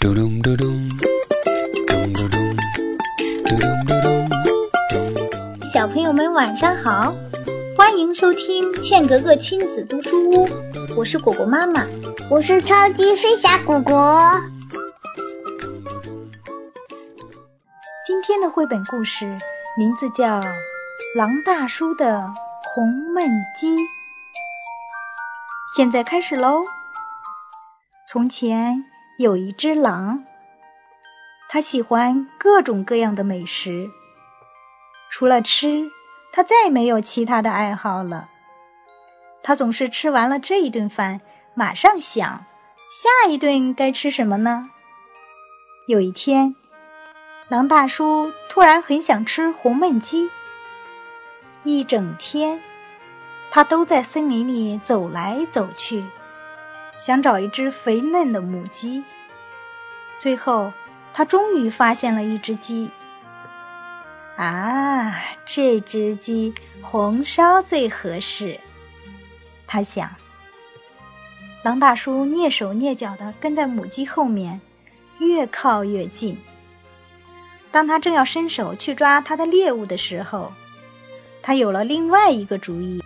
嘟咚嘟咚，咚嘟咚，嘟咚嘟咚，咚咚。小朋友们晚上好，欢迎收听茜格格亲子读书屋，我是果果妈妈。我是超级飞侠果果。今天的绘本故事名字叫《狼大叔的红焖鸡》。现在开始喽。从前有一只狼，它喜欢各种各样的美食，除了吃，它再没有其他的爱好了。它总是吃完了这一顿饭，马上想下一顿该吃什么呢？有一天，狼大叔突然很想吃红焖鸡。一整天，他都在森林里走来走去。想找一只肥嫩的母鸡，最后他终于发现了一只鸡。啊，这只鸡红烧最合适，他想。狼大叔蹑手蹑脚地跟在母鸡后面，越靠越近。当他正要伸手去抓他的猎物的时候，他有了另外一个主意。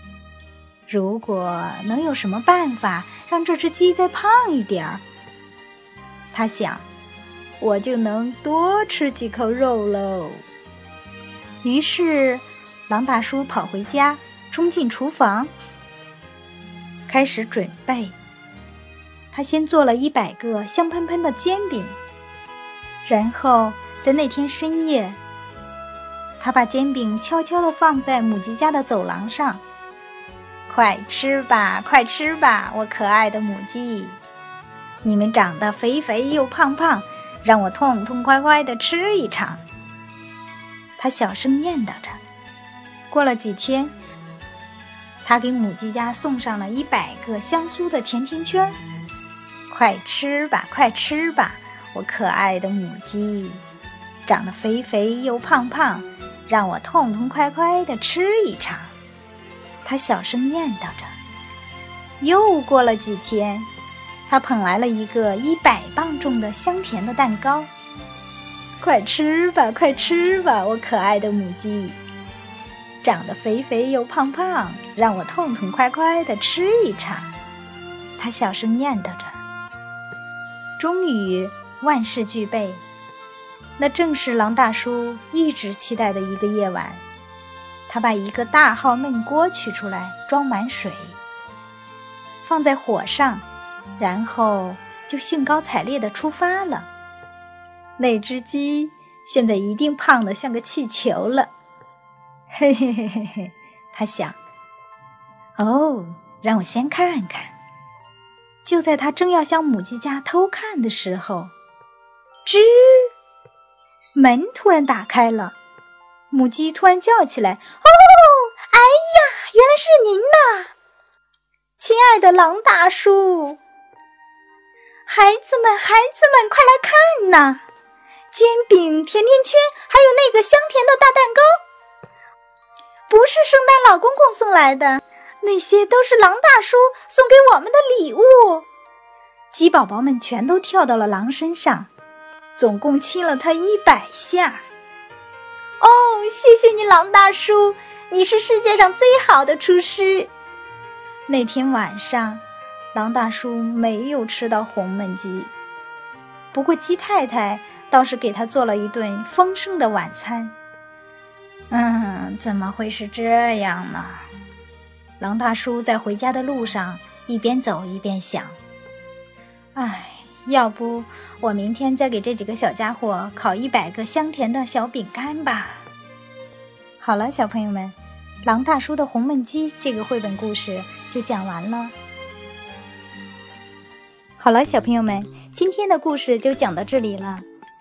如果能有什么办法让这只鸡再胖一点儿，他想，我就能多吃几口肉喽。于是，狼大叔跑回家，冲进厨房，开始准备。他先做了一百个香喷喷的煎饼，然后在那天深夜，他把煎饼悄悄地放在母鸡家的走廊上。快吃吧，快吃吧，我可爱的母鸡！你们长得肥肥又胖胖，让我痛痛快快的吃一场。他小声念叨着。过了几天，他给母鸡家送上了一百个香酥的甜甜圈。快吃吧，快吃吧，我可爱的母鸡！长得肥肥又胖胖，让我痛痛快快的吃一场。他小声念叨着。又过了几天，他捧来了一个一百磅重的香甜的蛋糕。快吃吧，快吃吧，我可爱的母鸡！长得肥肥又胖胖，让我痛痛快快的吃一场。他小声念叨着。终于万事俱备，那正是狼大叔一直期待的一个夜晚。他把一个大号焖锅取出来，装满水，放在火上，然后就兴高采烈地出发了。那只鸡现在一定胖得像个气球了，嘿嘿嘿嘿嘿，他想。哦，让我先看看。就在他正要向母鸡家偷看的时候，吱，门突然打开了。母鸡突然叫起来：“，是您呐，亲爱的狼大叔！孩子们，孩子们，快来看呐！煎饼、甜甜圈，还有那个香甜的大蛋糕，不是圣诞老公公送来的，那些都是狼大叔送给我们的礼物。”鸡宝宝们全都跳到了狼身上，总共亲了它一百下。哦，谢谢你，狼大叔，你是世界上最好的厨师。那天晚上，狼大叔没有吃到红焖鸡，不过鸡太太倒是给他做了一顿丰盛的晚餐。嗯，怎么会是这样呢？狼大叔在回家的路上一边走一边想：唉，要不我明天再给这几个小家伙烤一百个香甜的小饼干吧。好了，小朋友们，《狼大叔的红焖鸡》这个绘本故事就讲完了。好了，小朋友们，今天的故事就讲到这里了。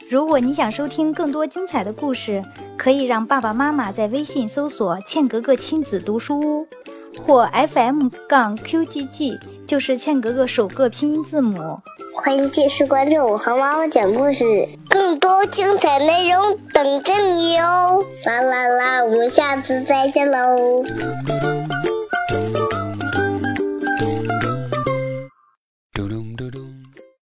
如果你想收听更多精彩的故事，可以让爸爸妈妈在微信搜索“茜格格亲子读书屋”或 FM 杠 QGG，就是茜格格首个拼音字母。欢迎继续关注我和妈妈讲故事，更多精彩内容等着你哦！啦啦啦，我我们下次再见喽！